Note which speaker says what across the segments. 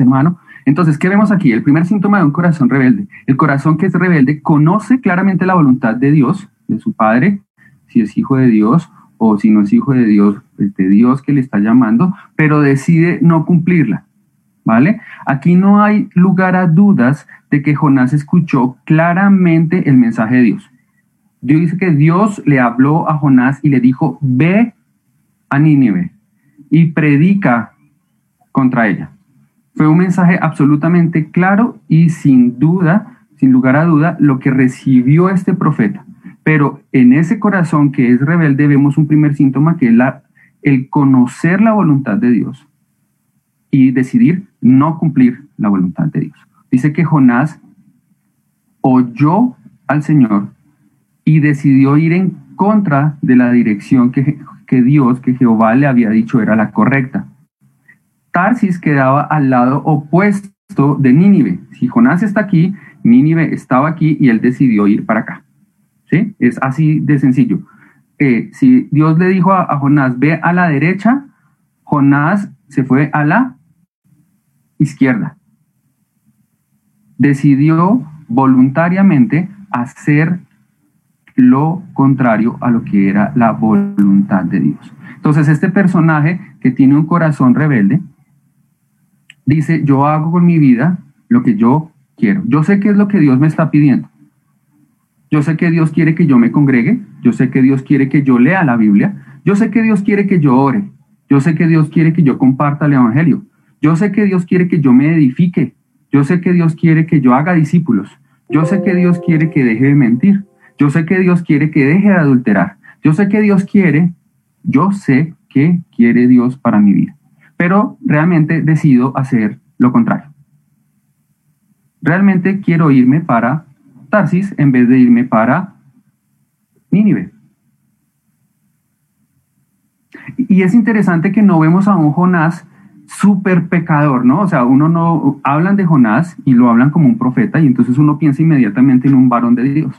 Speaker 1: hermano. Entonces, ¿qué vemos aquí? El primer síntoma de un corazón rebelde. El corazón que es rebelde conoce claramente la voluntad de Dios, de su Padre, si es hijo de Dios o si no es hijo de Dios, de Dios que le está llamando, pero decide no cumplirla. ¿Vale? Aquí no hay lugar a dudas de que Jonás escuchó claramente el mensaje de Dios. Dios dice que Dios le habló a Jonás y le dijo, ve a Nínive y predica contra ella. Fue un mensaje absolutamente claro y sin duda, sin lugar a duda, lo que recibió este profeta. Pero en ese corazón que es rebelde vemos un primer síntoma que es la, el conocer la voluntad de Dios y decidir no cumplir la voluntad de Dios. Dice que Jonás oyó al Señor y decidió ir en contra de la dirección que, que Dios, que Jehová le había dicho era la correcta. Tarsis quedaba al lado opuesto de Nínive. Si Jonás está aquí, Nínive estaba aquí y él decidió ir para acá. ¿Sí? Es así de sencillo. Eh, si Dios le dijo a, Jonás, ve a la derecha, Jonás se fue a la izquierda. Decidió voluntariamente hacer lo contrario a lo que era la voluntad de Dios. Entonces, este personaje que tiene un corazón rebelde, dice, yo hago con mi vida lo que yo quiero. Yo sé qué es lo que Dios me está pidiendo. Yo sé que Dios quiere que yo me congregue, yo sé que Dios quiere que yo lea la Biblia, yo sé que Dios quiere que yo ore, yo sé que Dios quiere que yo comparta el Evangelio, yo sé que Dios quiere que yo me edifique, yo sé que Dios quiere que yo haga discípulos, yo sé que Dios quiere que deje de mentir, yo sé que Dios quiere que deje de adulterar, yo sé que Dios quiere, yo sé que quiere Dios para mi vida pero realmente decido hacer lo contrario. Realmente quiero irme para Tarsis en vez de irme para Nínive. Y es interesante que no vemos a un Jonás súper pecador, ¿no? O sea, uno no, hablan de Jonás y lo hablan como un profeta y entonces uno piensa inmediatamente en un varón de Dios.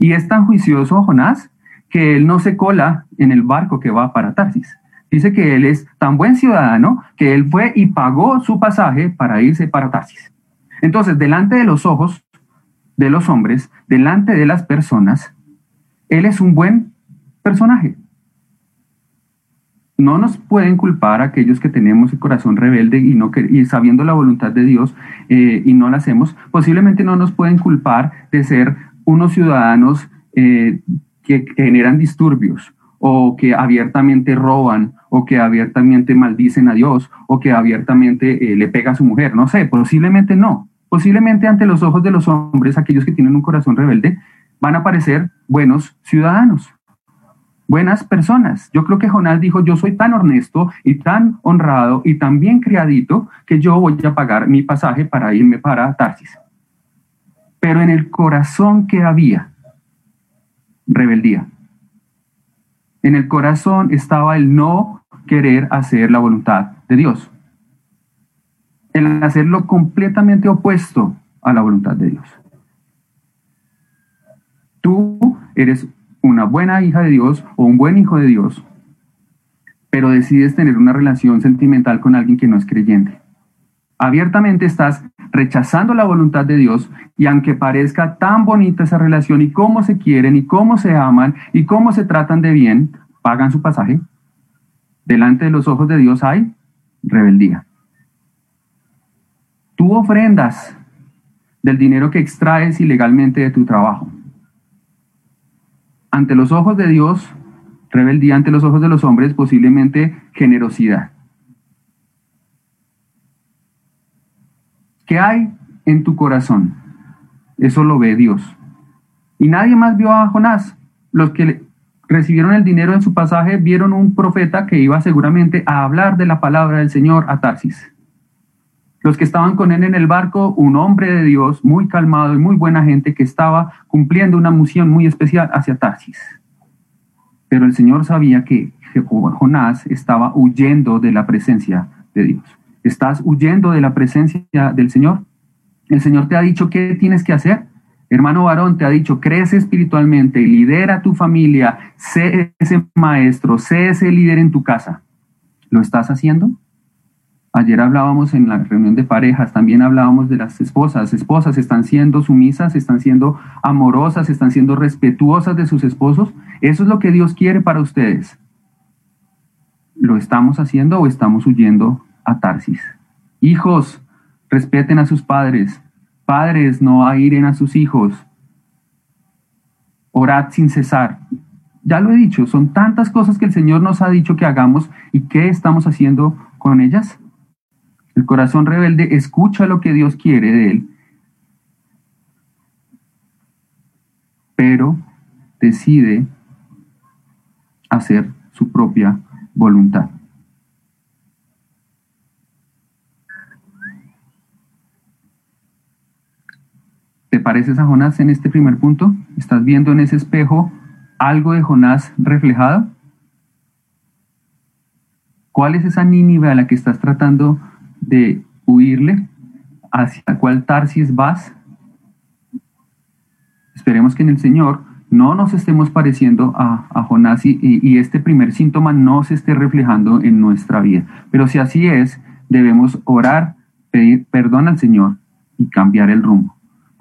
Speaker 1: Y es tan juicioso Jonás que él no se cola en el barco que va para Tarsis. Dice que él es tan buen ciudadano que él fue y pagó su pasaje para irse para Tarsis. Entonces, delante de los ojos de los hombres, delante de las personas, él es un buen personaje. No nos pueden culpar aquellos que tenemos el corazón rebelde y, no, y sabiendo la voluntad de Dios eh, y no la hacemos. Posiblemente no nos pueden culpar de ser unos ciudadanos eh, que generan disturbios o que abiertamente roban, o que abiertamente maldicen a Dios, o que abiertamente eh, le pega a su mujer. No sé, posiblemente no. Posiblemente ante los ojos de los hombres, aquellos que tienen un corazón rebelde, van a parecer buenos ciudadanos, buenas personas. Yo creo que Jonás dijo, yo soy tan honesto y tan honrado y tan bien criadito que yo voy a pagar mi pasaje para irme para Tarsis. Pero en el corazón que había rebeldía. En el corazón estaba el no querer hacer la voluntad de Dios. El hacerlo completamente opuesto a la voluntad de Dios. Tú eres una buena hija de Dios o un buen hijo de Dios, pero decides tener una relación sentimental con alguien que no es creyente. Abiertamente estás rechazando la voluntad de Dios y aunque parezca tan bonita esa relación y cómo se quieren y cómo se aman y cómo se tratan de bien, pagan su pasaje, delante de los ojos de Dios hay rebeldía. Tú ofrendas del dinero que extraes ilegalmente de tu trabajo. Ante los ojos de Dios, rebeldía ante los ojos de los hombres, posiblemente generosidad. ¿Qué hay en tu corazón? Eso lo ve Dios. Y nadie más vio a Jonás. Los que recibieron el dinero en su pasaje vieron un profeta que iba seguramente a hablar de la palabra del Señor a Tarsis. Los que estaban con él en el barco, un hombre de Dios muy calmado y muy buena gente que estaba cumpliendo una misión muy especial hacia Tarsis. Pero el Señor sabía que Jonás estaba huyendo de la presencia de Dios. ¿Estás huyendo de la presencia del Señor? El Señor te ha dicho qué tienes que hacer. Hermano varón, te ha dicho, crece espiritualmente, lidera tu familia, sé ese maestro, sé ese líder en tu casa. ¿Lo estás haciendo? Ayer hablábamos en la reunión de parejas, también hablábamos de las esposas. Esposas están siendo sumisas, están siendo amorosas, están siendo respetuosas de sus esposos. Eso es lo que Dios quiere para ustedes. ¿Lo estamos haciendo o estamos huyendo a Tarsis? Hijos, respeten a sus padres. Padres, no airen a sus hijos. Orad sin cesar. Ya lo he dicho, son tantas cosas que el Señor nos ha dicho que hagamos y qué estamos haciendo con ellas. El corazón rebelde escucha lo que Dios quiere de él, pero decide hacer su propia voluntad. Pareces a Jonás en este primer punto? ¿Estás viendo en ese espejo algo de Jonás reflejado? ¿Cuál es esa Nínive a la que estás tratando de huirle? ¿Hacia cuál Tarsis vas? Esperemos que en el Señor no nos estemos pareciendo a, Jonás y, y, este primer síntoma no se esté reflejando en nuestra vida. Pero si así es, debemos orar, pedir perdón al Señor y cambiar el rumbo.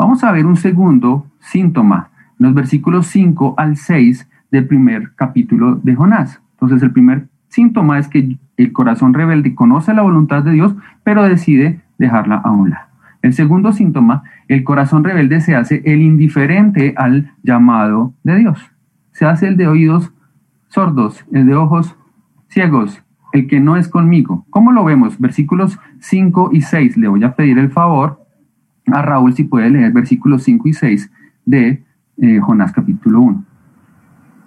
Speaker 1: Vamos a ver un segundo síntoma, los versículos 5 al 6 del primer capítulo de Jonás. Entonces el primer síntoma es que el corazón rebelde conoce la voluntad de Dios, pero decide dejarla a un lado. El segundo síntoma, el corazón rebelde se hace el indiferente al llamado de Dios. Se hace el de oídos sordos, el de ojos ciegos, el que no es conmigo. ¿Cómo lo vemos? Versículos 5 y 6. Le voy a pedir el favor a Raúl si puede leer versículos 5 y 6 de eh, Jonás capítulo 1.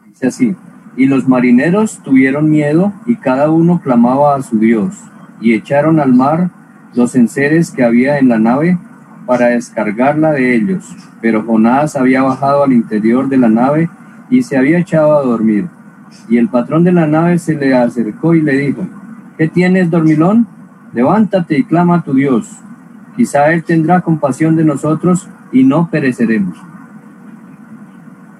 Speaker 2: Dice así. Y los marineros tuvieron miedo y cada uno clamaba a su Dios, y echaron al mar los enseres que había en la nave para descargarla de ellos. Pero Jonás había bajado al interior de la nave y se había echado a dormir. Y el patrón de la nave se le acercó y le dijo, ¿qué tienes, dormilón? Levántate y clama a tu Dios. Quizá Él tendrá compasión de nosotros y no pereceremos.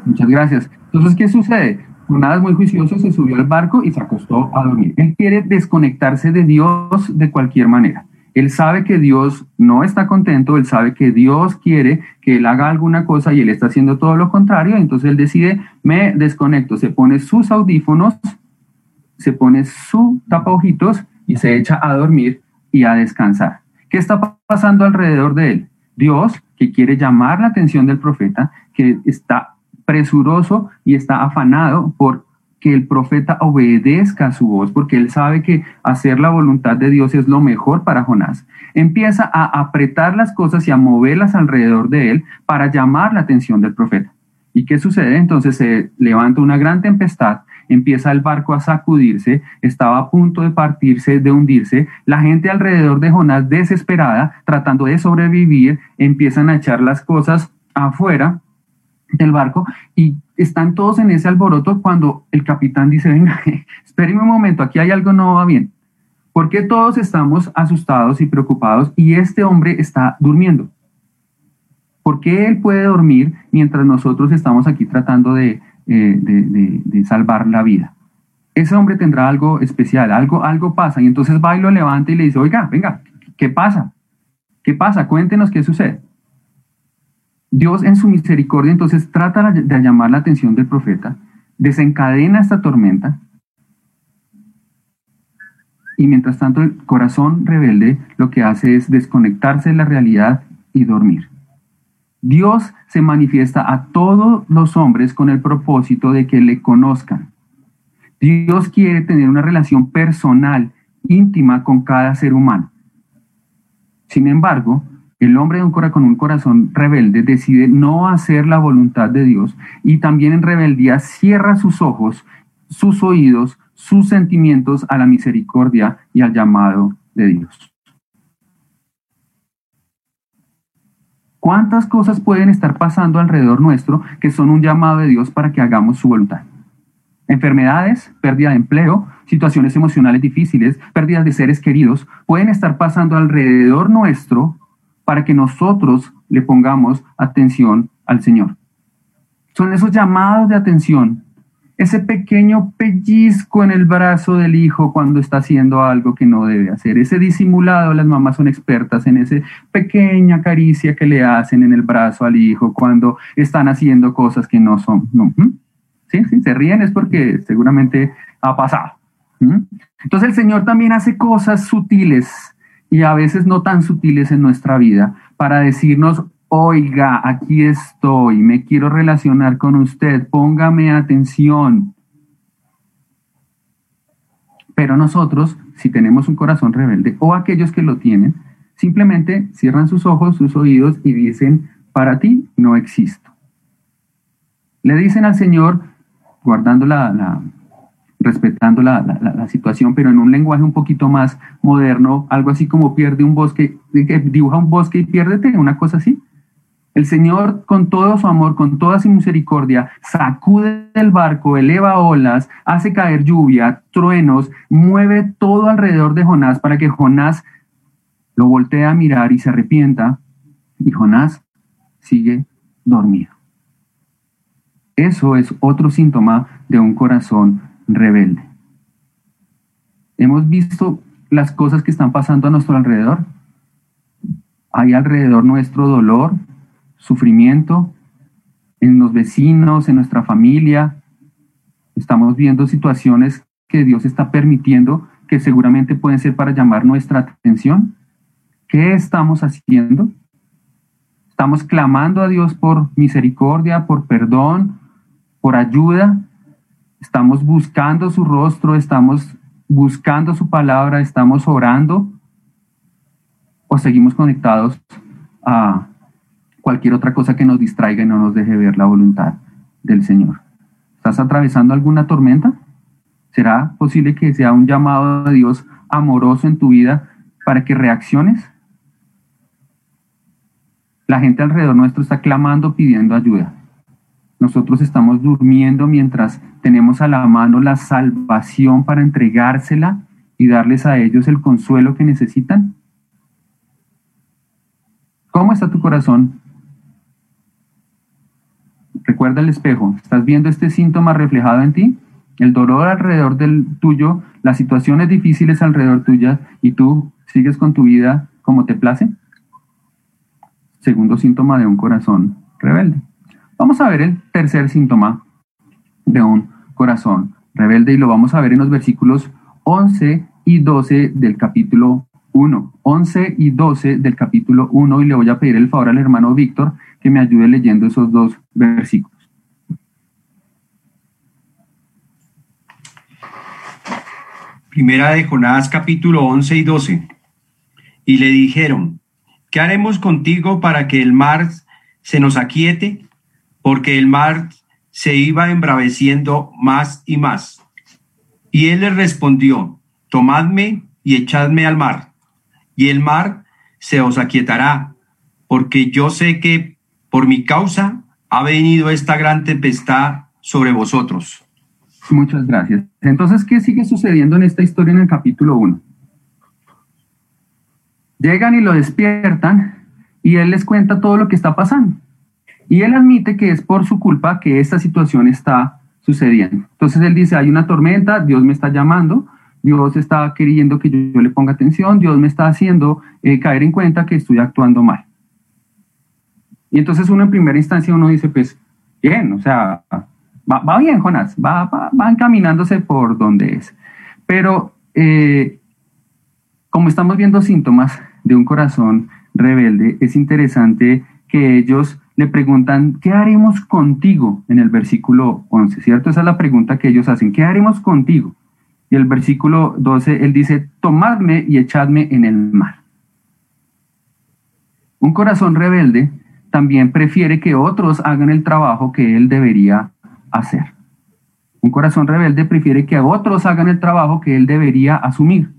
Speaker 1: Muchas gracias. Entonces, ¿qué sucede? Jonás muy juicioso se subió al barco y se acostó a dormir. Él quiere desconectarse de Dios de cualquier manera. Él sabe que Dios no está contento, él sabe que Dios quiere que él haga alguna cosa y él está haciendo todo lo contrario, entonces él decide, me desconecto, se pone sus audífonos, se pone su tapa ojitos y se echa a dormir y a descansar. ¿Qué está pasando alrededor de él? Dios, que quiere llamar la atención del profeta, que está presuroso y está afanado por que el profeta obedezca a su voz, porque él sabe que hacer la voluntad de Dios es lo mejor para Jonás. Empieza a apretar las cosas y a moverlas alrededor de él para llamar la atención del profeta. ¿Y qué sucede? Entonces se levanta una gran tempestad, empieza el barco a sacudirse, estaba a punto de partirse, de hundirse, la gente alrededor de Jonás desesperada, tratando de sobrevivir, empiezan a echar las cosas afuera del barco y están todos en ese alboroto cuando el capitán dice, venga, espérenme un momento, aquí hay algo no va bien. ¿Por qué todos estamos asustados y preocupados y este hombre está durmiendo? ¿Por qué él puede dormir mientras nosotros estamos aquí tratando de, eh, de, salvar la vida? Ese hombre tendrá algo especial, algo, algo pasa y entonces va y lo levanta y le dice, oiga, venga, ¿qué pasa? ¿Qué pasa? Cuéntenos qué sucede. Dios en su misericordia entonces trata de llamar la atención del profeta, desencadena esta tormenta y mientras tanto el corazón rebelde lo que hace es desconectarse de la realidad y dormir. Dios se manifiesta a todos los hombres con el propósito de que le conozcan. Dios quiere tener una relación personal, íntima con cada ser humano. Sin embargo, el hombre con un corazón rebelde decide no hacer la voluntad de Dios y también en rebeldía cierra sus ojos, sus oídos, sus sentimientos a la misericordia y al llamado de Dios. ¿Cuántas cosas pueden estar pasando alrededor nuestro que son un llamado de Dios para que hagamos su voluntad? Enfermedades, pérdida de empleo, situaciones emocionales difíciles, pérdidas de seres queridos, pueden estar pasando alrededor nuestro para que nosotros le pongamos atención al Señor. Son esos llamados de atención ese pequeño pellizco en el brazo del hijo cuando está haciendo algo que no debe hacer, ese disimulado, las mamás son expertas en esa pequeña caricia que le hacen en el brazo al hijo cuando están haciendo cosas que no son. No. ¿Sí? ¿Sí? Se ríen es porque seguramente ha pasado. Entonces el Señor también hace cosas sutiles y a veces no tan sutiles en nuestra vida para decirnos, oiga, aquí estoy, me quiero relacionar con usted, póngame atención. Pero nosotros, si tenemos un corazón rebelde, o aquellos que lo tienen, simplemente cierran sus ojos, sus oídos y dicen, para ti no existo. Le dicen al Señor, guardando la, respetando la, situación, pero en un lenguaje un poquito más moderno, algo así como pierde un bosque, dibuja un bosque y piérdete, una cosa así. El Señor, con todo su amor, con toda su misericordia, sacude el barco, eleva olas, hace caer lluvia, truenos, mueve todo alrededor de Jonás para que Jonás lo voltee a mirar y se arrepienta, y Jonás sigue dormido. Eso es otro síntoma de un corazón rebelde. Hemos visto las cosas que están pasando a nuestro alrededor. Hay alrededor nuestro dolor, sufrimiento en los vecinos, en nuestra familia. Estamos viendo situaciones que Dios está permitiendo que seguramente pueden ser para llamar nuestra atención. ¿Qué estamos haciendo? Estamos clamando a Dios por misericordia, por perdón, por ayuda. Estamos buscando su rostro, estamos buscando su palabra, estamos orando o seguimos conectados a cualquier otra cosa que nos distraiga y no nos deje ver la voluntad del Señor. ¿Estás atravesando alguna tormenta? ¿Será posible que sea un llamado de Dios amoroso en tu vida para que reacciones? La gente alrededor nuestro está clamando, pidiendo ayuda. Nosotros estamos durmiendo mientras tenemos a la mano la salvación para entregársela y darles a ellos el consuelo que necesitan. ¿Cómo está tu corazón Recuerda el espejo. ¿Estás viendo este síntoma reflejado en ti? El dolor alrededor del tuyo, las situaciones difíciles alrededor tuya y tú sigues con tu vida como te place. Segundo síntoma de un corazón rebelde. Vamos a ver el tercer síntoma de un corazón rebelde y lo vamos a ver en los versículos 11 y 12 del capítulo 1. 11 y 12 del capítulo 1 y le voy a pedir el favor al hermano Víctor que me ayude leyendo esos dos versículos.
Speaker 3: Primera de Jonás capítulo 11 y 12. Y le dijeron, ¿qué haremos contigo para que el mar se nos aquiete? Porque el mar se iba embraveciendo más y más. Y él les respondió, tomadme y echadme al mar, y el mar se os aquietará, porque yo sé que por mi causa ha venido esta gran tempestad sobre vosotros.
Speaker 1: Muchas gracias. Entonces, ¿qué sigue sucediendo en esta historia en el capítulo 1? Llegan y lo despiertan y él les cuenta todo lo que está pasando. Y él admite que es por su culpa que esta situación está sucediendo. Entonces él dice, hay una tormenta, Dios me está llamando, Dios está queriendo que yo, le ponga atención, Dios me está haciendo eh, caer en cuenta que estoy actuando mal. Y entonces uno en primera instancia uno dice, pues bien, o sea, va, bien, Jonás, va, va, encaminándose por donde es. Pero eh, como estamos viendo síntomas de un corazón rebelde, es interesante que ellos le preguntan, ¿qué haremos contigo? En el versículo 11, ¿cierto? Esa es la pregunta que ellos hacen, ¿qué haremos contigo? Y el versículo 12, él dice, tomadme y echadme en el mar. Un corazón rebelde también prefiere que otros hagan el trabajo que él debería hacer. Un corazón rebelde prefiere que otros hagan el trabajo que él debería asumir.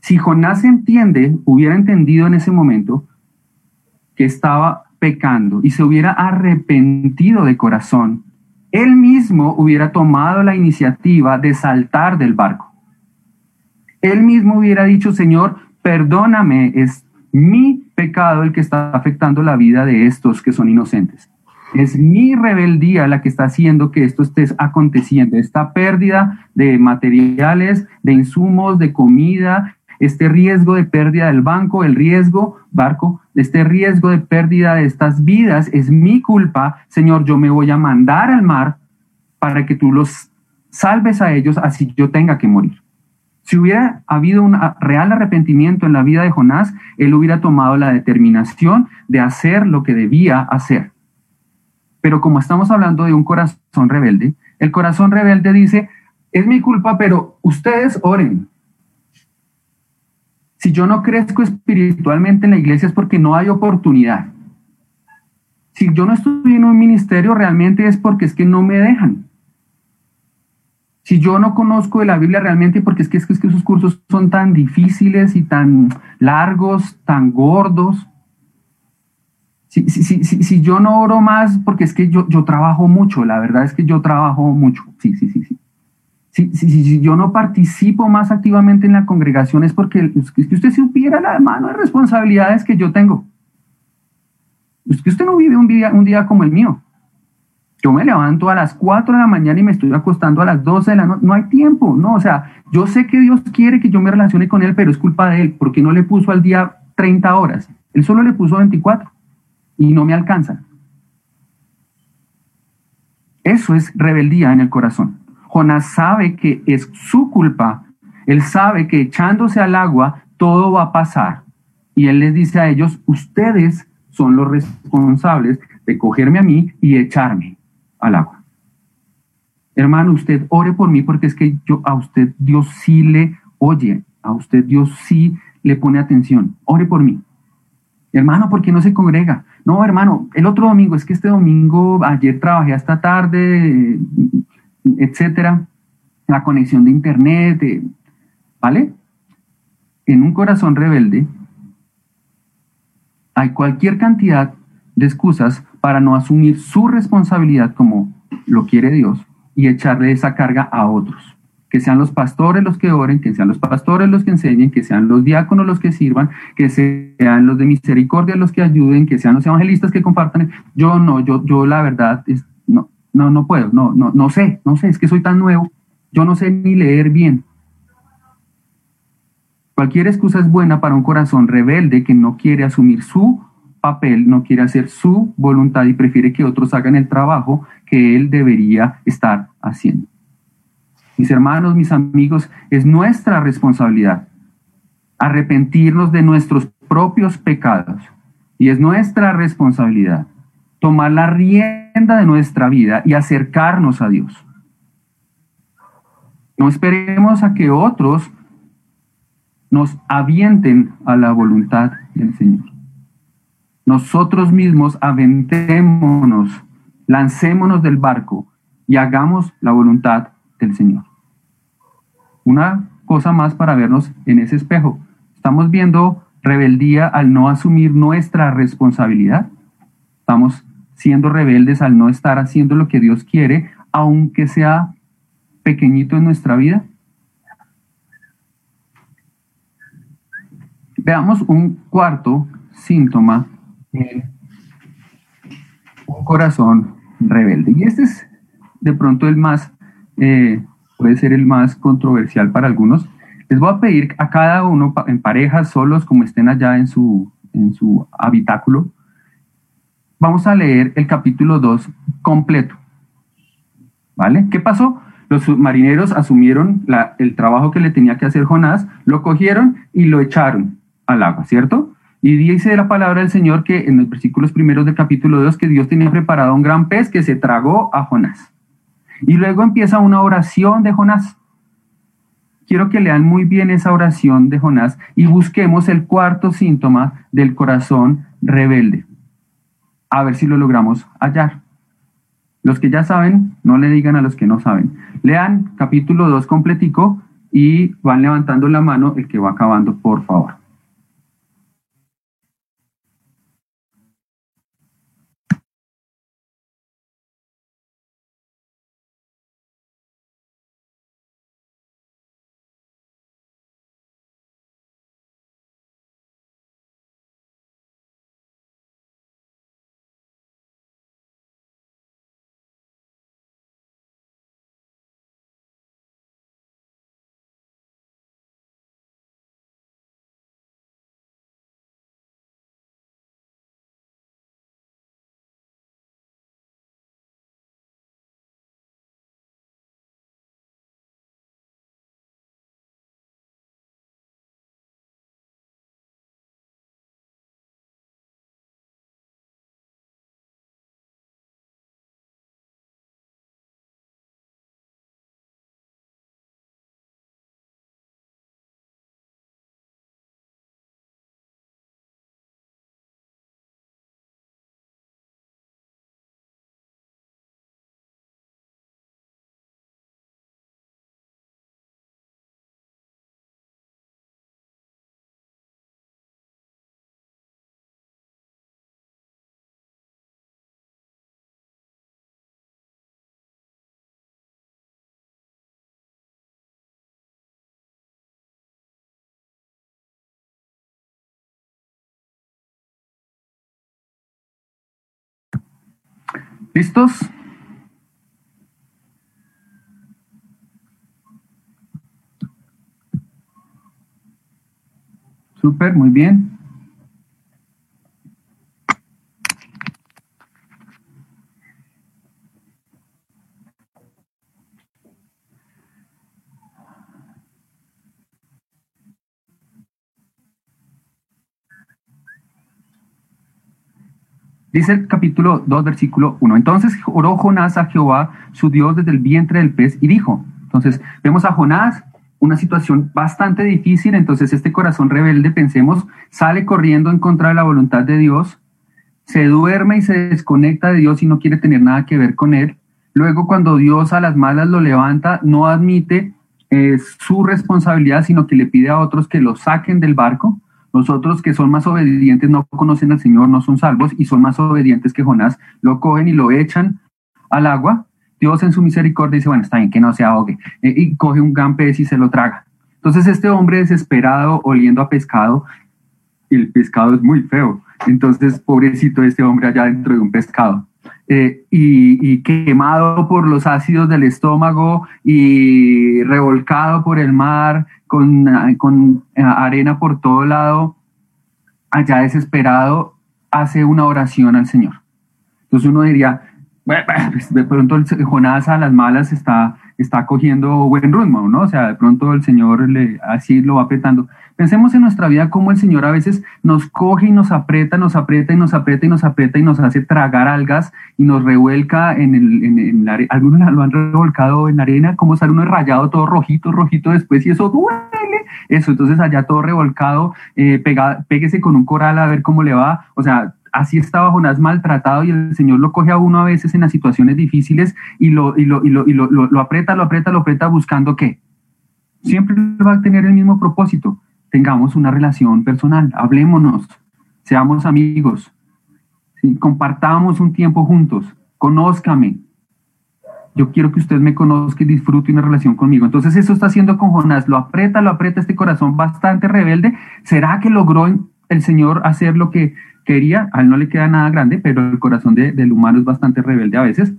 Speaker 1: Si Jonás entiende, hubiera entendido en ese momento que estaba pecando y se hubiera arrepentido de corazón, él mismo hubiera tomado la iniciativa de saltar del barco. Él mismo hubiera dicho, Señor, perdóname, es mi pecado el que está afectando la vida de estos que son inocentes. Es mi rebeldía la que está haciendo que esto esté aconteciendo. Esta pérdida de materiales, de insumos, de comida, este riesgo de pérdida del banco, el riesgo, barco, este riesgo de pérdida de estas vidas es mi culpa. Señor, yo me voy a mandar al mar para que tú los salves a ellos así yo tenga que morir. Si hubiera habido un real arrepentimiento en la vida de Jonás, él hubiera tomado la determinación de hacer lo que debía hacer. Pero como estamos hablando de un corazón rebelde, el corazón rebelde dice, es mi culpa, pero ustedes oren. Si yo no crezco espiritualmente en la iglesia es porque no hay oportunidad. Si yo no estoy en un ministerio realmente es porque es que no me dejan. Si yo no conozco de la Biblia realmente porque es que, es esos cursos son tan difíciles y tan largos, tan gordos. Si, si, si, si, yo no oro más porque es que yo, yo trabajo mucho, la verdad es que yo trabajo mucho. Sí, sí, sí, sí. Si, si, yo no participo más activamente en la congregación es porque es que usted supiera la mano de responsabilidades que yo tengo. Es que usted no vive un día, un día como el mío. Yo me levanto a las 4 de la mañana y me estoy acostando a las 12 de la noche. No hay tiempo, no. O sea, yo sé que Dios quiere que yo me relacione con Él, pero es culpa de Él, porque no le puso al día 30 horas. Él solo le puso 24 y no me alcanza. Eso es rebeldía en el corazón. Jonás sabe que es su culpa. Él sabe que echándose al agua todo va a pasar. Y él les dice a ellos, ustedes son los responsables de cogerme a mí y echarme al agua. Hermano, usted ore por mí porque es que yo a usted Dios sí le oye, a usted Dios sí le pone atención. Ore por mí. Hermano, ¿por qué no se congrega? No, hermano, el otro domingo, es que este domingo, ayer trabajé hasta tarde, etcétera, la conexión de internet, eh, ¿vale? En un corazón rebelde hay cualquier cantidad de excusas para no asumir su responsabilidad como lo quiere Dios y echarle esa carga a otros. Que sean los pastores los que oren, que sean los pastores los que enseñen, que sean los diáconos los que sirvan, que sean los de misericordia los que ayuden, que sean los evangelistas que compartan. Yo no, yo, yo la verdad es, no, no, no puedo, no, no, no sé, no sé, es que soy tan nuevo, yo no sé ni leer bien. Cualquier excusa es buena para un corazón rebelde que no quiere asumir su papel, no quiere hacer su voluntad y prefiere que otros hagan el trabajo que él debería estar haciendo. Mis hermanos, mis amigos, es nuestra responsabilidad arrepentirnos de nuestros propios pecados y es nuestra responsabilidad tomar la rienda de nuestra vida y acercarnos a Dios. No esperemos a que otros nos avienten a la voluntad del Señor nosotros mismos aventémonos, lancémonos del barco y hagamos la voluntad del Señor. Una cosa más para vernos en ese espejo. Estamos viendo rebeldía al no asumir nuestra responsabilidad. Estamos siendo rebeldes al no estar haciendo lo que Dios quiere, aunque sea pequeñito en nuestra vida. Veamos un cuarto síntoma un corazón rebelde. Y este es de pronto el más, eh, puede ser el más controversial para algunos. Les voy a pedir a cada uno en parejas, solos, como estén allá en su, en su habitáculo, vamos a leer el capítulo 2 completo. ¿Vale? ¿Qué pasó? Los submarineros asumieron el trabajo que le tenía que hacer Jonás, lo cogieron y lo echaron al agua, ¿cierto? Y dice la palabra del Señor que en los versículos primeros del capítulo 2 que Dios tenía preparado un gran pez que se tragó a Jonás. Y luego empieza una oración de Jonás. Quiero que lean muy bien esa oración de Jonás y busquemos el cuarto síntoma del corazón rebelde. A ver si lo logramos hallar. Los que ya saben, no le digan a los que no saben. Lean capítulo 2 completico y van levantando la mano el que va acabando, por favor. ¿Listos? Súper, muy bien. Dice el capítulo 2, versículo 1. Entonces oró Jonás a Jehová, su Dios, desde el vientre del pez y dijo. Entonces vemos a Jonás, una situación bastante difícil, entonces este corazón rebelde, pensemos, sale corriendo en contra de la voluntad de Dios, se duerme y se desconecta de Dios y no quiere tener nada que ver con él. Luego cuando Dios a las malas lo levanta, no admite eh, su responsabilidad, sino que le pide a otros que lo saquen del barco. Los otros que son más obedientes no conocen al Señor, no son salvos y son más obedientes que Jonás. Lo cogen y lo echan al agua. Dios en su misericordia dice, bueno, está bien, que no se ahogue. Eh, y coge un gran pez y se lo traga. Entonces este hombre desesperado, oliendo a pescado, el pescado es muy feo. Entonces, pobrecito este hombre allá dentro de un pescado. Eh, y, quemado por los ácidos del estómago y revolcado por el mar con, con eh, arena por todo lado, allá desesperado, hace una oración al Señor. Entonces uno diría, de pronto Jonás a las malas está, está cogiendo buen ritmo, ¿no? O sea, de pronto el Señor le, así lo va apretando. Pensemos en nuestra vida cómo el Señor a veces nos coge y nos aprieta, nos aprieta y nos aprieta y nos aprieta y nos hace tragar algas y nos revuelca en el, en, la arena. Algunos lo han revolcado en la arena, como sale uno rayado todo rojito, rojito después y eso duele. Eso, entonces allá todo revolcado, eh, pega, péguese con un coral a ver cómo le va. O sea, así estaba Jonás maltratado y el Señor lo coge a uno a veces en las situaciones difíciles y lo, y lo, y lo, y lo, lo aprieta, lo aprieta, lo aprieta buscando qué. Siempre va a tener el mismo propósito tengamos una relación personal, hablémonos, seamos amigos, compartamos un tiempo juntos, conózcame. Yo quiero que usted me conozca y disfrute una relación conmigo. Entonces eso está haciendo con Jonás, lo aprieta, lo aprieta este corazón bastante rebelde. ¿Será que logró el Señor hacer lo que quería? A él no le queda nada grande, pero el corazón del humano es bastante rebelde a veces.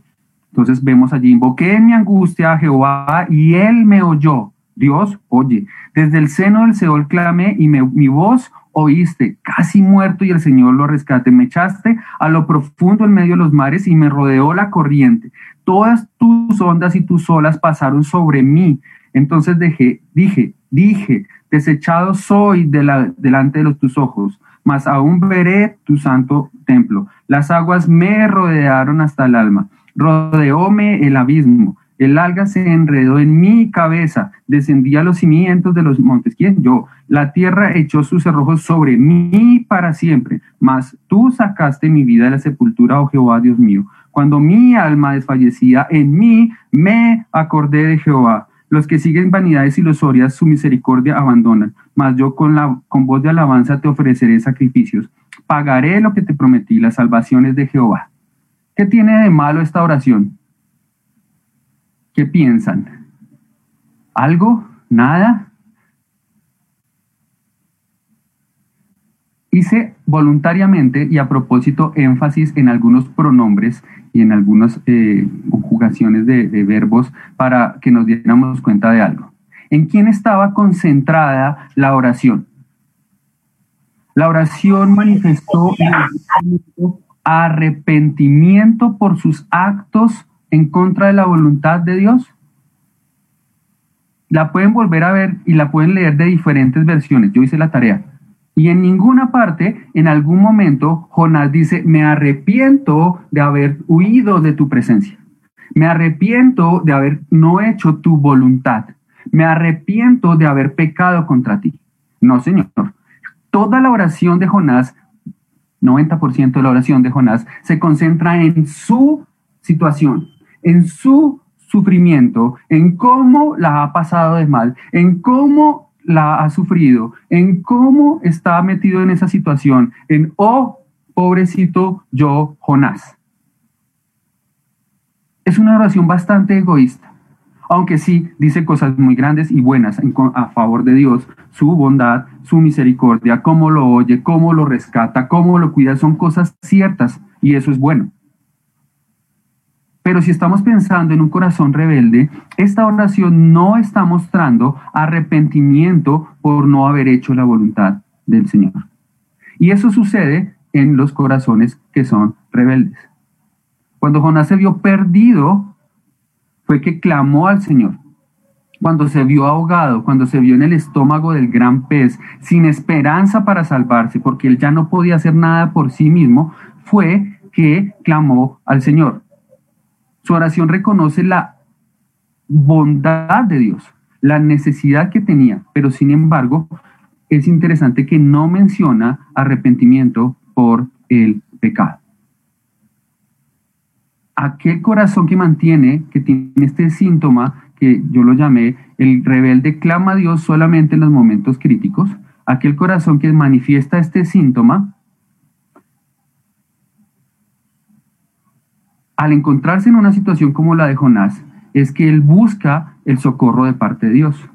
Speaker 1: Entonces vemos allí, invoqué en mi angustia a Jehová y él me oyó. Dios, oye, desde el seno del Seol clamé y mi voz oíste, casi muerto y el Señor lo rescate. Me echaste a lo profundo en medio de los mares y me rodeó la corriente. Todas tus ondas y tus olas pasaron sobre mí. Entonces dejé, dije, dije, desechado soy de la, delante de los, tus ojos, mas aún veré tu santo templo. Las aguas me rodearon hasta el alma, rodeóme el abismo el alga se enredó en mi cabeza, descendí a los cimientos de los montes. ¿Quién? Yo. La tierra echó sus cerrojos sobre mí para siempre, mas tú sacaste mi vida de la sepultura, oh Jehová, Dios mío. Cuando mi alma desfallecía, en mí me acordé de Jehová. Los que siguen vanidades ilusorias, su misericordia abandonan. Mas yo con, la, con voz de alabanza te ofreceré sacrificios. Pagaré lo que te prometí, las salvaciones de Jehová. ¿Qué tiene de malo esta oración? ¿Qué piensan? ¿Algo? ¿Nada? Hice voluntariamente y a propósito énfasis en algunos pronombres y en algunas eh, conjugaciones de, de verbos para que nos diéramos cuenta de algo. ¿En quién estaba concentrada la oración? La oración manifestó arrepentimiento por sus actos en contra de la voluntad de Dios? La pueden volver a ver y la pueden leer de diferentes versiones. Yo hice la tarea. Y en ninguna parte, en algún momento, Jonás dice, me arrepiento de haber huido de tu presencia. Me arrepiento de haber no hecho tu voluntad. Me arrepiento de haber pecado contra ti. No, Señor. Toda la oración de Jonás, 90% de la oración de Jonás, se concentra en su situación, en su sufrimiento, en cómo la ha pasado de mal, en cómo la ha sufrido, en cómo está metido en esa situación, en, oh, pobrecito yo, Jonás. Es una oración bastante egoísta, aunque sí dice cosas muy grandes y buenas a favor de Dios, su bondad, su misericordia, cómo lo oye, cómo lo rescata, cómo lo cuida, son cosas ciertas y eso es bueno. Pero si estamos pensando en un corazón rebelde, esta oración no está mostrando arrepentimiento por no haber hecho la voluntad del Señor. Y eso sucede en los corazones que son rebeldes. Cuando Jonás se vio perdido, fue que clamó al Señor. Cuando se vio ahogado, cuando se vio en el estómago del gran pez, sin esperanza para salvarse, porque él ya no podía hacer nada por sí mismo, fue que clamó al Señor. Su oración reconoce la bondad de Dios, la necesidad que tenía, pero sin embargo es interesante que no menciona arrepentimiento por el pecado. Aquel corazón que mantiene, que tiene este síntoma que yo lo llamé, el rebelde clama a Dios solamente en los momentos críticos, aquel corazón que manifiesta este síntoma, al encontrarse en una situación como la de Jonás, es que él busca el socorro de parte de Dios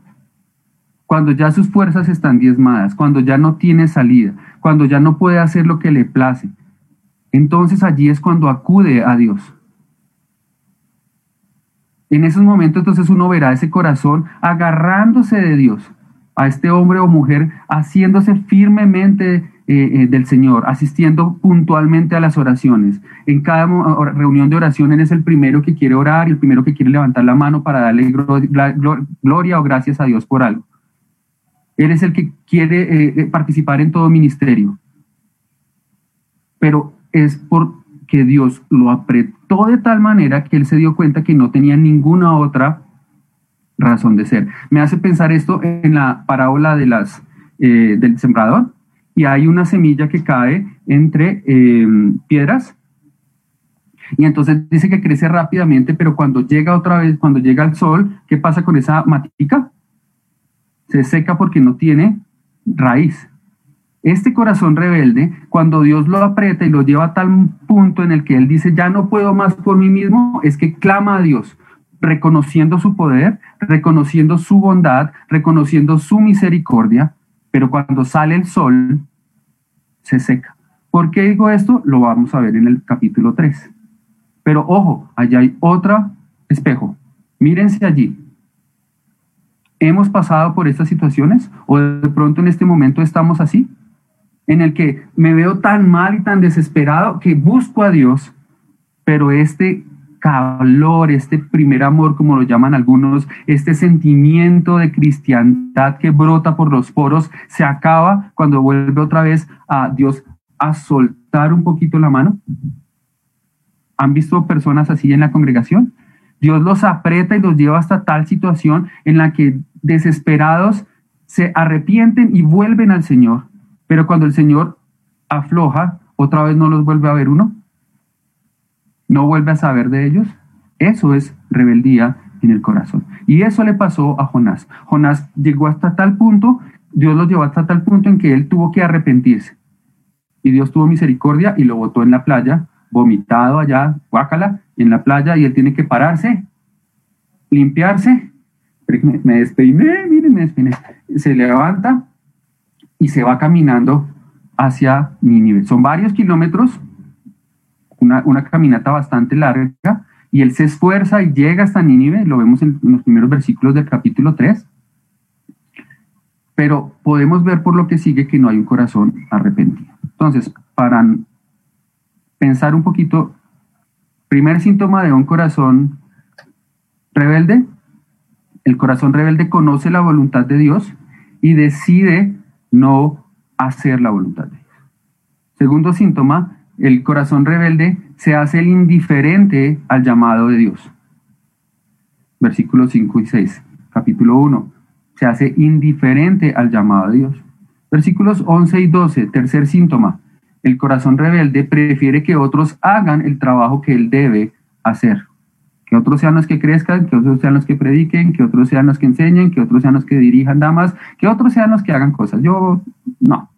Speaker 1: cuando ya sus fuerzas están diezmadas, cuando ya no tiene salida, cuando ya no puede hacer lo que le place. Entonces allí es cuando acude a Dios. En esos momentos entonces uno verá ese corazón agarrándose de Dios, a este hombre o mujer haciéndose firmemente eh, eh, del Señor, asistiendo puntualmente a las oraciones. En cada reunión de oración él es el primero que quiere orar y el primero que quiere levantar la mano para darle gloria o gracias a Dios por algo. Él es el que quiere eh, participar en todo ministerio. Pero es porque Dios lo apretó de tal manera que él se dio cuenta que no tenía ninguna otra razón de ser. Me hace pensar esto en la parábola de las, del sembrador. Y hay una semilla que cae entre piedras y entonces dice que crece rápidamente, pero cuando llega otra vez, cuando llega el sol, ¿qué pasa con esa matica? se seca porque no tiene raíz. Este corazón rebelde, cuando Dios lo aprieta y lo lleva a tal punto en el que Él dice, ya no puedo más por mí mismo, es que clama a Dios, reconociendo su poder, reconociendo su bondad, reconociendo su misericordia, pero cuando sale el sol, se seca. ¿Por qué digo esto? Lo vamos a ver en el capítulo 3. Pero ojo, allá hay otro espejo. Mírense allí. ¿Hemos pasado por estas situaciones? ¿O de pronto en este momento estamos así? En el que me veo tan mal y tan desesperado que busco a Dios, pero este calor, este primer amor, como lo llaman algunos, este sentimiento de cristiandad que brota por los poros, se acaba cuando vuelve otra vez a Dios a soltar un poquito la mano. ¿Han visto personas así en la congregación? Dios los aprieta y los lleva hasta tal situación en la que desesperados se arrepienten y vuelven al Señor. Pero cuando el Señor afloja, otra vez no los vuelve a ver uno. No vuelve a saber de ellos. Eso es rebeldía en el corazón. Y eso le pasó a Jonás. Jonás llegó hasta tal punto, Dios lo llevó hasta tal punto en que él tuvo que arrepentirse. Y Dios tuvo misericordia y lo botó en la playa vomitado allá, guácala, en la playa, y él tiene que pararse, limpiarse, me, me miren, me despeiné, se levanta y se va caminando hacia Nínive. Son varios kilómetros, una, caminata bastante larga, y él se esfuerza y llega hasta Nínive, lo vemos en, los primeros versículos del capítulo 3, pero podemos ver por lo que sigue que no hay un corazón arrepentido. Entonces, para pensar un poquito, primer síntoma de un corazón rebelde, el corazón rebelde conoce la voluntad de Dios y decide no hacer la voluntad de Dios. Segundo síntoma, el corazón rebelde se hace indiferente al llamado de Dios. Versículos 5 y 6, capítulo 1. Se hace indiferente al llamado de Dios. Versículos 11 y 12, tercer síntoma. El corazón rebelde prefiere que otros hagan el trabajo que él debe hacer. Que otros sean los que crezcan, que otros sean los que prediquen, que otros sean los que enseñen, que otros sean los que dirijan damas, que otros sean los que hagan cosas. Yo, no.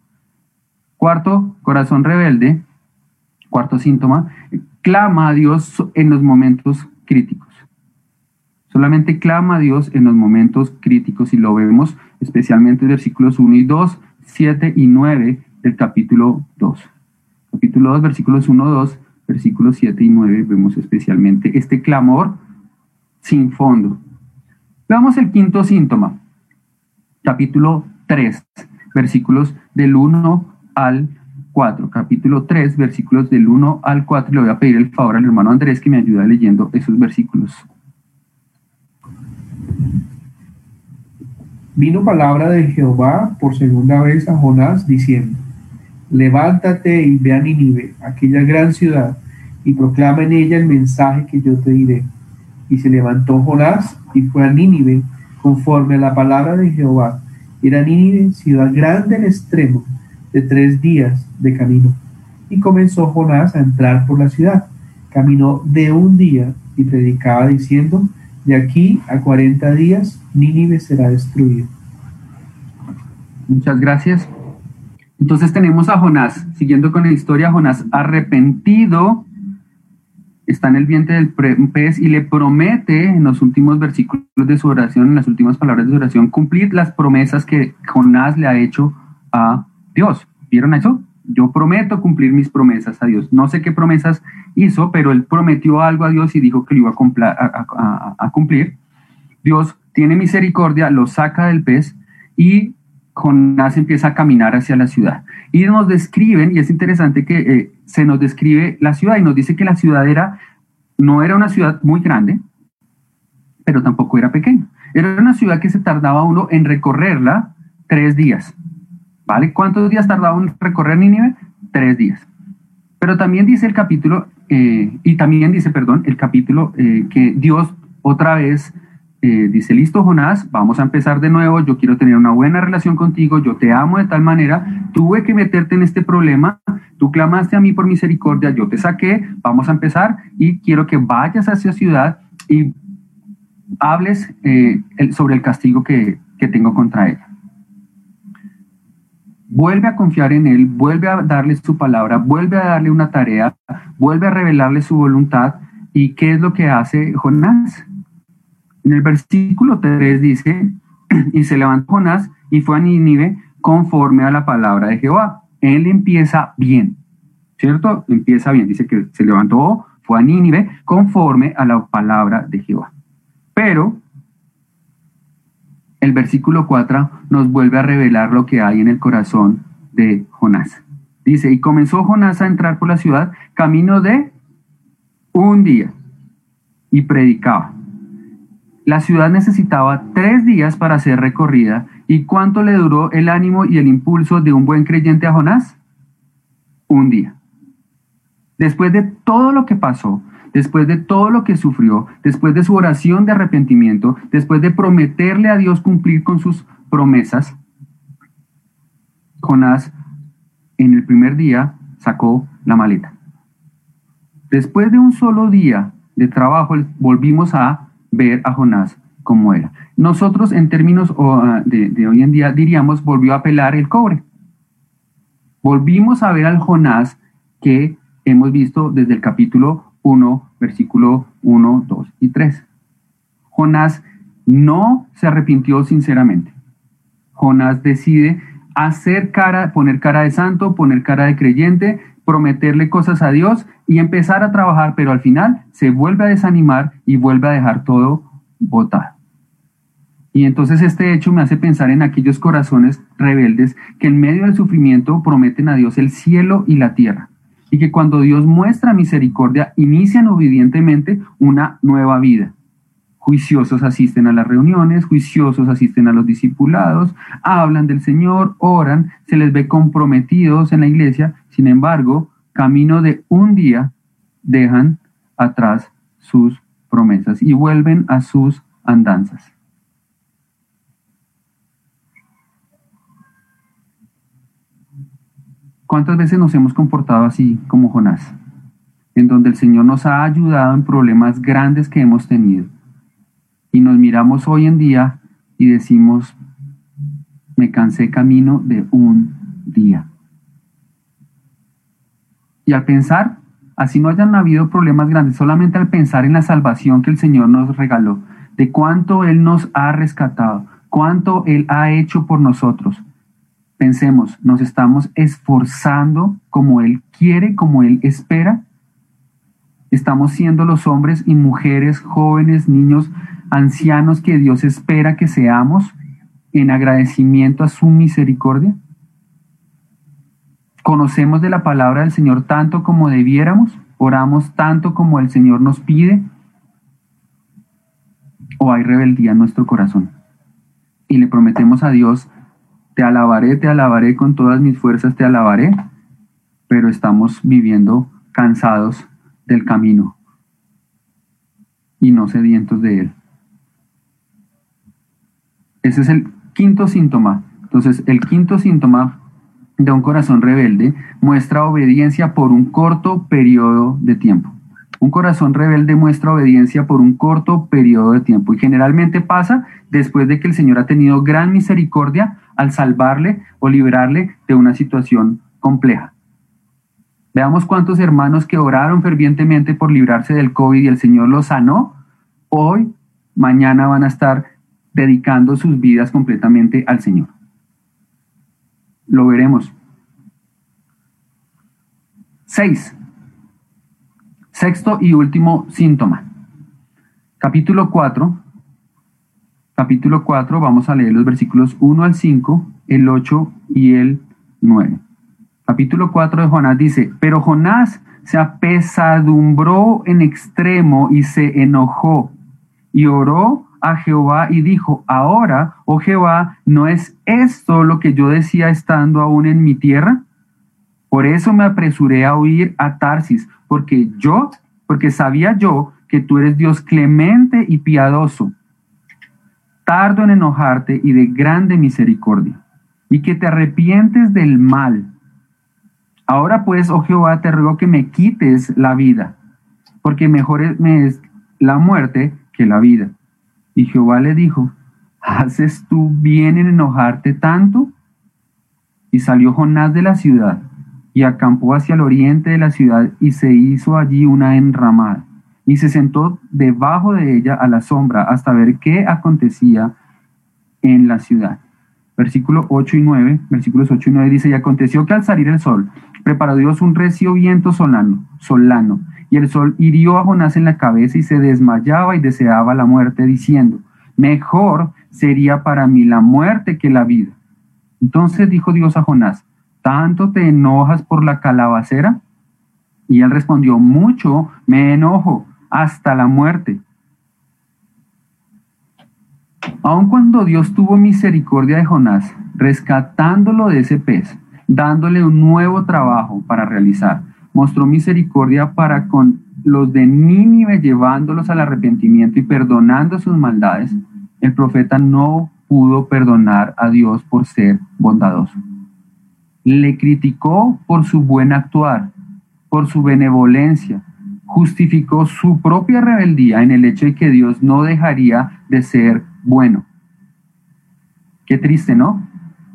Speaker 1: Cuarto, corazón rebelde, cuarto síntoma, clama a Dios en los momentos críticos. Solamente clama a Dios en los momentos críticos y lo vemos especialmente en versículos 1 y 2, 7 y 9 del capítulo 2 capítulo 2, versículos 1, 2, versículos 7 y 9, vemos especialmente este clamor sin fondo. Veamos el quinto síntoma, capítulo 3, versículos del 1 al 4, capítulo 3, versículos del 1 al 4. Le voy a pedir el favor al hermano Andrés que me ayude leyendo esos versículos.
Speaker 4: Vino palabra de Jehová por segunda vez a Jonás diciendo, levántate y ve a Nínive, aquella gran ciudad, y proclama en ella el mensaje que yo te diré. Y se levantó Jonás y fue a Nínive conforme a la palabra de Jehová. Era Nínive ciudad grande en extremo, de tres días de camino. Y comenzó Jonás a entrar por la ciudad. Caminó de un día y predicaba diciendo, de aquí a cuarenta días Nínive será destruido.
Speaker 1: Muchas gracias. Entonces tenemos a Jonás, siguiendo con la historia, Jonás arrepentido, está en el vientre del pez y le promete en los últimos versículos de su oración, en las últimas palabras de su oración, cumplir las promesas que Jonás le ha hecho a Dios. ¿Vieron eso? Yo prometo cumplir mis promesas a Dios. No sé qué promesas hizo, pero él prometió algo a Dios y dijo que lo iba a, a cumplir. Dios tiene misericordia, lo saca del pez y Jonás empieza a caminar hacia la ciudad. Y nos describen, y es interesante que eh, se nos describe la ciudad y nos dice que la ciudad era, no era una ciudad muy grande, pero tampoco era pequeña. Era una ciudad que se tardaba uno en recorrerla tres días. ¿Vale? ¿Cuántos días tardaba en recorrer Nínive? Tres días. Pero también dice el capítulo, eh, y también dice, perdón, el capítulo eh, que Dios otra vez eh, dice, listo Jonás, vamos a empezar de nuevo, yo quiero tener una buena relación contigo, yo te amo de tal manera, tuve que meterte en este problema, tú clamaste a mí por misericordia, yo te saqué, vamos a empezar y quiero que vayas hacia ciudad y hables eh, sobre el castigo que, que tengo contra ella. Vuelve a confiar en Él, vuelve a darle su palabra, vuelve a darle una tarea, vuelve a revelarle su voluntad. ¿Y qué es lo que hace Jonás? En el versículo 3 dice, y se levantó Jonás y fue a Nínive conforme a la palabra de Jehová. Él empieza bien, ¿cierto? Empieza bien, dice que se levantó, fue a Nínive conforme a la palabra de Jehová. Pero el versículo 4 nos vuelve a revelar lo que hay en el corazón de Jonás. Dice, y comenzó Jonás a entrar por la ciudad camino de un día y predicaba. La ciudad necesitaba tres días para ser recorrida. ¿Y cuánto le duró el ánimo y el impulso de un buen creyente a Jonás? Un día. Después de todo lo que pasó, después de todo lo que sufrió, después de su oración de arrepentimiento, después de prometerle a Dios cumplir con sus promesas, Jonás en el primer día sacó la maleta. Después de un solo día de trabajo, volvimos a ver a Jonás como era. Nosotros en términos ah, de, hoy en día diríamos volvió a pelar el cobre. Volvimos a ver al Jonás que hemos visto desde el capítulo 1, versículo 1, 2 y 3. Jonás no se arrepintió sinceramente. Jonás decide hacer cara, poner cara de santo, poner cara de creyente, prometerle cosas a Dios y empezar a trabajar, pero al final se vuelve a desanimar y vuelve a dejar todo botado. Y entonces este hecho me hace pensar en aquellos corazones rebeldes que en medio del sufrimiento prometen a Dios el cielo y la tierra. Y que cuando Dios muestra misericordia, inician obedientemente una nueva vida. Juiciosos asisten a las reuniones, juiciosos asisten a los discipulados, hablan del Señor, oran, se les ve comprometidos en la iglesia, sin embargo, camino de un día dejan atrás sus promesas y vuelven a sus andanzas. ¿Cuántas veces nos hemos comportado así como Jonás? En donde el Señor nos ha ayudado en problemas grandes que hemos tenido y nos miramos hoy en día y decimos, me cansé camino de un día. Y al pensar, así no hayan habido problemas grandes, solamente al pensar en la salvación que el Señor nos regaló, de cuánto Él nos ha rescatado, cuánto Él ha hecho por nosotros. Pensemos, nos estamos esforzando como Él quiere, como Él espera. Estamos siendo los hombres y mujeres, jóvenes, niños, ancianos que Dios espera que seamos en agradecimiento a su misericordia. Conocemos de la palabra del Señor tanto como debiéramos, oramos tanto como el Señor nos pide, o hay rebeldía en nuestro corazón. Y le prometemos a Dios, te alabaré, te alabaré con todas mis fuerzas, te alabaré, pero estamos viviendo cansados del camino y no sedientos de él. Ese es el quinto síntoma. Entonces, el quinto síntoma de un corazón rebelde muestra obediencia por un corto periodo de tiempo. Un corazón rebelde muestra obediencia por un corto periodo de tiempo y generalmente pasa después de que el Señor ha tenido gran misericordia al salvarle o librarle de una situación compleja. Veamos cuántos hermanos que oraron fervientemente por librarse del COVID y el Señor los sanó, hoy, mañana van a estar dedicando sus vidas completamente al Señor. Lo veremos. Seis. Sexto y último síntoma. Capítulo 4. Capítulo 4, vamos a leer los versículos 1 al 5, el 8 y el 9 capítulo 4 de Jonás dice, pero Jonás se apesadumbró en extremo y se enojó y oró a Jehová y dijo, ahora, oh Jehová, ¿no es esto lo que yo decía estando aún en mi tierra? Por eso me apresuré a huir a Tarsis, porque yo, porque sabía yo que tú eres Dios clemente y piadoso, tardo en enojarte y de grande misericordia, y que te arrepientes del mal Ahora pues, oh Jehová, te ruego que me quites la vida, porque mejor me es la muerte que la vida. Y Jehová le dijo, ¿haces tú bien en enojarte tanto? Y salió Jonás de la ciudad y acampó hacia el oriente de la ciudad y se hizo allí una enramada y se sentó debajo de ella a la sombra hasta ver qué acontecía en la ciudad. Versículo 8 y 9, versículos 8 y 9 dice, y aconteció que al salir el sol, preparó Dios un recio viento solano, solano, y el sol hirió a Jonás en la cabeza y se desmayaba y deseaba la muerte, diciendo, mejor sería para mí la muerte que la vida. Entonces dijo Dios a Jonás, ¿tanto te enojas por la calabacera? Y él respondió, mucho me enojo hasta la muerte. Aun cuando Dios tuvo misericordia de Jonás, rescatándolo de ese pez, dándole un nuevo trabajo para realizar. Mostró misericordia para con los de Nínive, llevándolos al arrepentimiento y perdonando sus maldades. El profeta no pudo perdonar a Dios por ser bondadoso. Le criticó por su buen actuar, por su benevolencia. Justificó su propia rebeldía en el hecho de que Dios no dejaría de ser bueno. Qué triste, ¿no?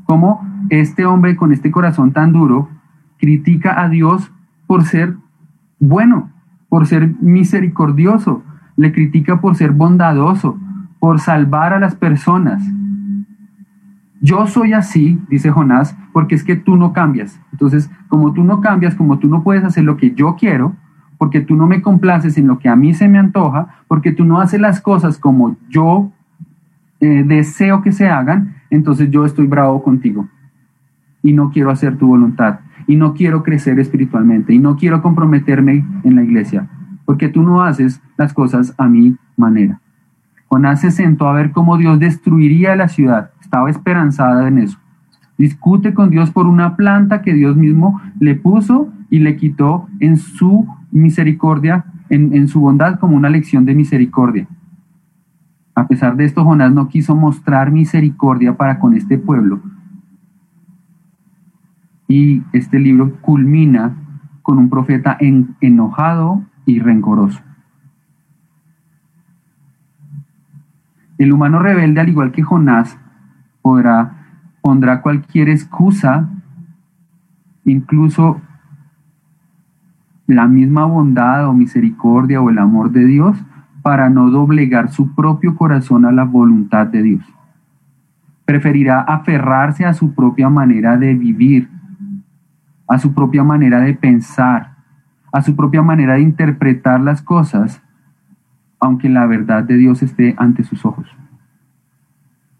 Speaker 1: Como este hombre con este corazón tan duro critica a Dios por ser bueno, por ser misericordioso, le critica por ser bondadoso, por salvar a las personas. Yo soy así, dice Jonás, porque es que tú no cambias. Entonces, como tú no cambias, como tú no puedes hacer lo que yo quiero, porque tú no me complaces en lo que a mí se me antoja, porque tú no haces las cosas como yo eh, deseo que se hagan, entonces yo estoy bravo contigo y no quiero hacer tu voluntad y no quiero crecer espiritualmente y no quiero comprometerme en la iglesia, porque tú no haces las cosas a mi manera. Jonás se sentó a ver cómo Dios destruiría la ciudad, estaba esperanzada en eso. Discute con Dios por una planta que Dios mismo le puso y le quitó en su misericordia, en, en su bondad como una lección de misericordia. A pesar de esto, Jonás no quiso mostrar misericordia para con este pueblo, y este libro culmina con un profeta enojado y rencoroso. El humano rebelde, al igual que Jonás, podrá, pondrá cualquier excusa, incluso la misma bondad o misericordia o el amor de Dios, para no doblegar su propio corazón a la voluntad de Dios. Preferirá aferrarse a su propia manera de vivir a su propia manera de pensar, a su propia manera de interpretar las cosas, aunque la verdad de Dios esté ante sus ojos.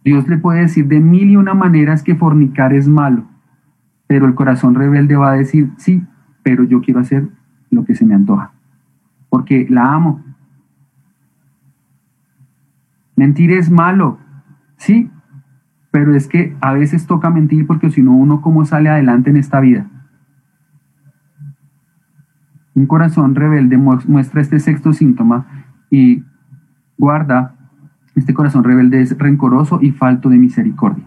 Speaker 1: Dios le puede decir de mil y una maneras que fornicar es malo, pero el corazón rebelde va a decir, sí, pero yo quiero hacer lo que se me antoja, porque la amo. Mentir es malo, sí, pero es que a veces toca mentir porque si no uno cómo sale adelante en esta vida. Un corazón rebelde muestra este sexto síntoma y guarda, este corazón rebelde es rencoroso y falto de misericordia.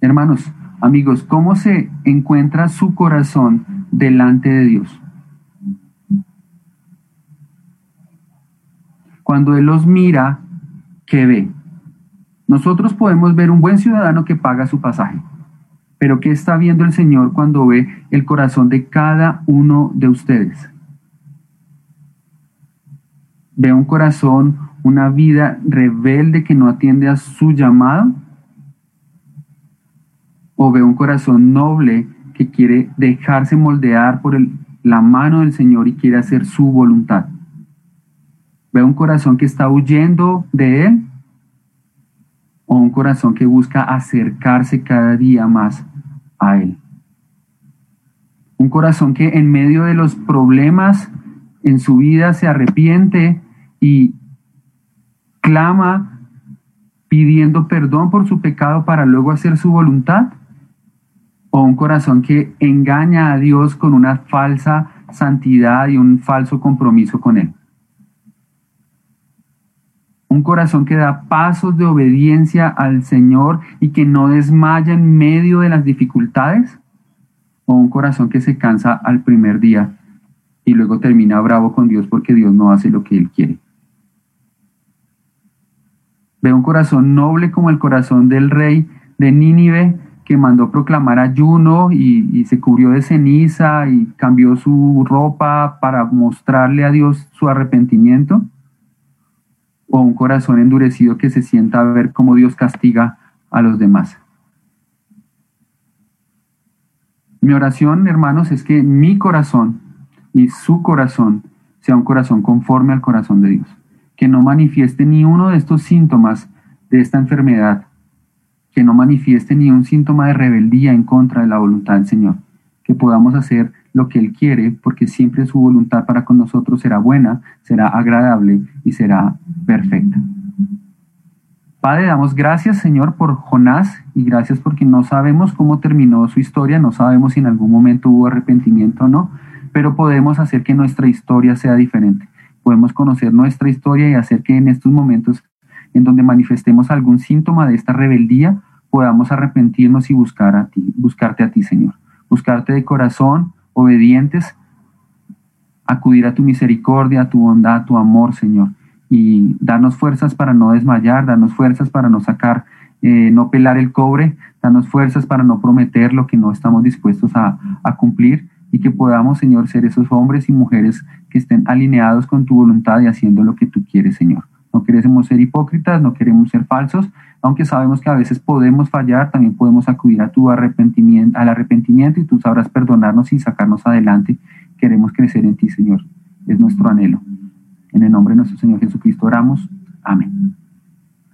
Speaker 1: Hermanos, amigos, ¿cómo se encuentra su corazón delante de Dios? Cuando Él los mira, ¿qué ve? Nosotros podemos ver un buen ciudadano que paga su pasaje, pero ¿qué está viendo el Señor cuando ve el corazón de cada uno de ustedes? Ve un corazón, una vida rebelde que no atiende a su llamado? ¿O ve un corazón noble que quiere dejarse moldear por la mano del Señor y quiere hacer su voluntad? ¿Ve un corazón que está huyendo de Él? ¿O un corazón que busca acercarse cada día más a Él? Un corazón que en medio de los problemas en su vida se arrepiente y clama pidiendo perdón por su pecado para luego hacer su voluntad? ¿O un corazón que engaña a Dios con una falsa santidad y un falso compromiso con Él? un corazón que da pasos de obediencia al Señor y que no desmaya en medio de las dificultades? ¿O un corazón que se cansa al primer día y luego termina bravo con Dios porque Dios no hace lo que Él quiere? Ve un corazón noble como el corazón del rey de Nínive mandó proclamar ayuno y, y se cubrió de ceniza y cambió su ropa para mostrarle a Dios su arrepentimiento o un corazón endurecido que se sienta a ver cómo Dios castiga a los demás. Mi oración, hermanos, es que mi corazón y su corazón sea un corazón conforme al corazón de Dios, que no manifieste ni uno de estos síntomas de esta enfermedad, que no manifieste ni un síntoma de rebeldía en contra de la voluntad del Señor, que podamos hacer lo que Él quiere, porque siempre su voluntad para con nosotros será buena, será agradable y será perfecta. Padre, damos gracias, Señor, por Jonás y gracias porque no sabemos cómo terminó su historia, no sabemos si en algún momento hubo arrepentimiento o no, pero podemos hacer que nuestra historia sea diferente. Podemos conocer nuestra historia y hacer que en estos momentos en donde manifestemos algún síntoma de esta rebeldía, podamos arrepentirnos y buscar a ti, buscarte a ti, Señor. Buscarte de corazón, obedientes, acudir a tu misericordia, a tu bondad, a tu amor, Señor y darnos fuerzas para no desmayar, darnos fuerzas para no sacar, eh, no pelar el cobre, darnos fuerzas para no prometer lo que no estamos dispuestos a, a cumplir y que podamos, Señor, ser esos hombres y mujeres que estén alineados con tu voluntad y haciendo lo que tú quieres, Señor. No queremos ser hipócritas, no queremos ser falsos, aunque sabemos que a veces podemos fallar, también podemos acudir a tu arrepentimiento, al arrepentimiento y tú sabrás perdonarnos y sacarnos adelante. Queremos crecer en ti, Señor. Es nuestro anhelo. En el nombre de nuestro Señor Jesucristo oramos. Amén.